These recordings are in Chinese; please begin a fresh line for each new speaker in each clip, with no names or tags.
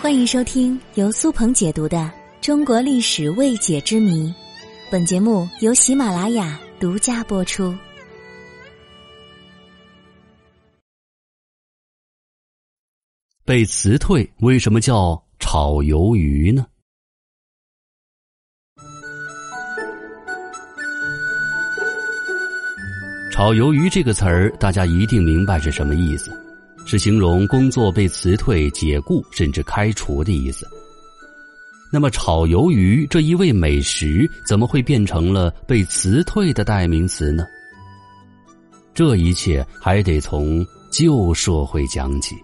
欢迎收听由苏鹏解读的《中国历史未解之谜》，本节目由喜马拉雅独家播出。
被辞退为什么叫炒鱿鱼呢？炒鱿鱼这个词儿，大家一定明白是什么意思。是形容工作被辞退、解雇甚至开除的意思。那么，炒鱿鱼这一味美食怎么会变成了被辞退的代名词呢？这一切还得从旧社会讲起。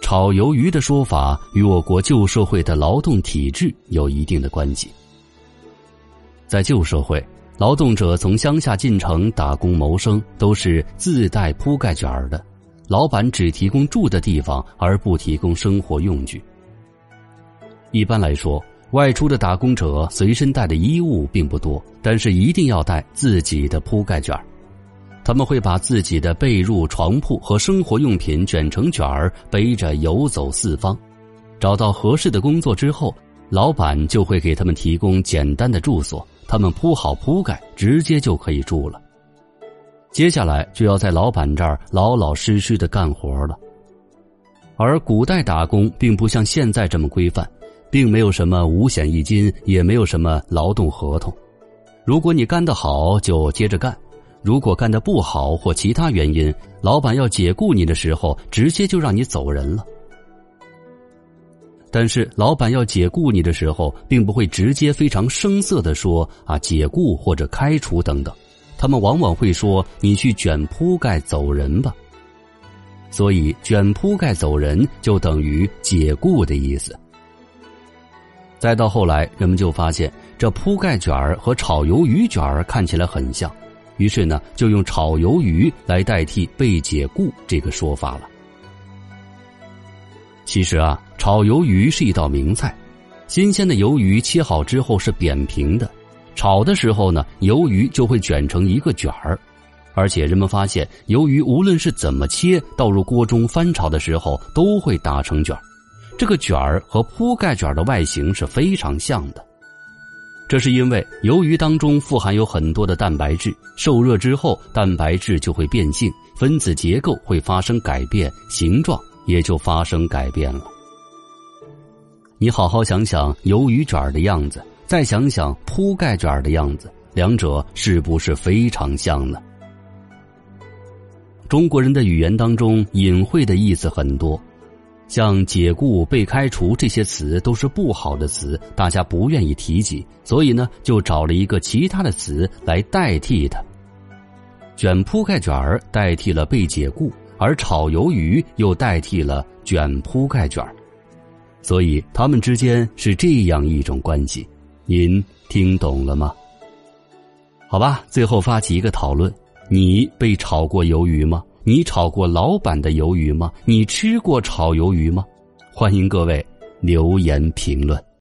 炒鱿鱼的说法与我国旧社会的劳动体制有一定的关系。在旧社会。劳动者从乡下进城打工谋生，都是自带铺盖卷儿的，老板只提供住的地方，而不提供生活用具。一般来说，外出的打工者随身带的衣物并不多，但是一定要带自己的铺盖卷儿。他们会把自己的被褥、床铺和生活用品卷成卷儿，背着游走四方。找到合适的工作之后，老板就会给他们提供简单的住所。他们铺好铺盖，直接就可以住了。接下来就要在老板这儿老老实实的干活了。而古代打工并不像现在这么规范，并没有什么五险一金，也没有什么劳动合同。如果你干得好，就接着干；如果干得不好或其他原因，老板要解雇你的时候，直接就让你走人了。但是，老板要解雇你的时候，并不会直接非常生涩的说啊解雇或者开除等等，他们往往会说你去卷铺盖走人吧。所以，卷铺盖走人就等于解雇的意思。再到后来，人们就发现这铺盖卷儿和炒鱿鱼卷儿看起来很像，于是呢，就用炒鱿鱼来代替被解雇这个说法了。其实啊。炒鱿鱼是一道名菜，新鲜的鱿鱼切好之后是扁平的，炒的时候呢，鱿鱼就会卷成一个卷儿，而且人们发现，鱿鱼无论是怎么切，倒入锅中翻炒的时候都会打成卷儿，这个卷儿和铺盖卷的外形是非常像的。这是因为鱿鱼当中富含有很多的蛋白质，受热之后，蛋白质就会变性，分子结构会发生改变，形状也就发生改变了。你好好想想鱿鱼卷的样子，再想想铺盖卷的样子，两者是不是非常像呢？中国人的语言当中隐晦的意思很多，像解雇、被开除这些词都是不好的词，大家不愿意提及，所以呢，就找了一个其他的词来代替它。卷铺盖卷儿代替了被解雇，而炒鱿鱼又代替了卷铺盖卷儿。所以，他们之间是这样一种关系，您听懂了吗？好吧，最后发起一个讨论：你被炒过鱿鱼吗？你炒过老板的鱿鱼吗？你吃过炒鱿鱼吗？欢迎各位留言评论。